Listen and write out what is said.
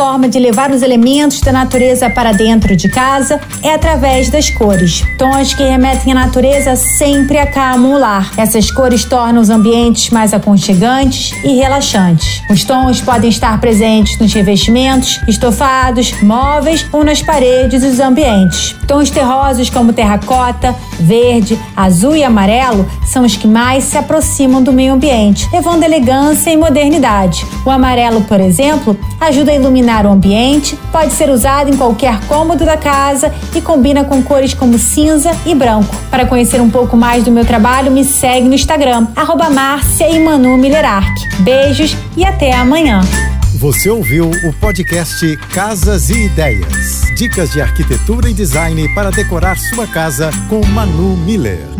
forma de levar os elementos da natureza para dentro de casa é através das cores. Tons que remetem à natureza sempre acalmam o lar. Essas cores tornam os ambientes mais aconchegantes e relaxantes. Os tons podem estar presentes nos revestimentos, estofados, móveis ou nas paredes dos ambientes. Tons terrosos como terracota, verde, azul e amarelo são os que mais se aproximam do meio ambiente, levando elegância e modernidade. O amarelo, por exemplo, ajuda a iluminar o ambiente, pode ser usado em qualquer cômodo da casa e combina com cores como cinza e branco. Para conhecer um pouco mais do meu trabalho, me segue no Instagram, arroba Beijos e até amanhã. Você ouviu o podcast Casas e Ideias. Dicas de arquitetura e design para decorar sua casa com Manu Miller.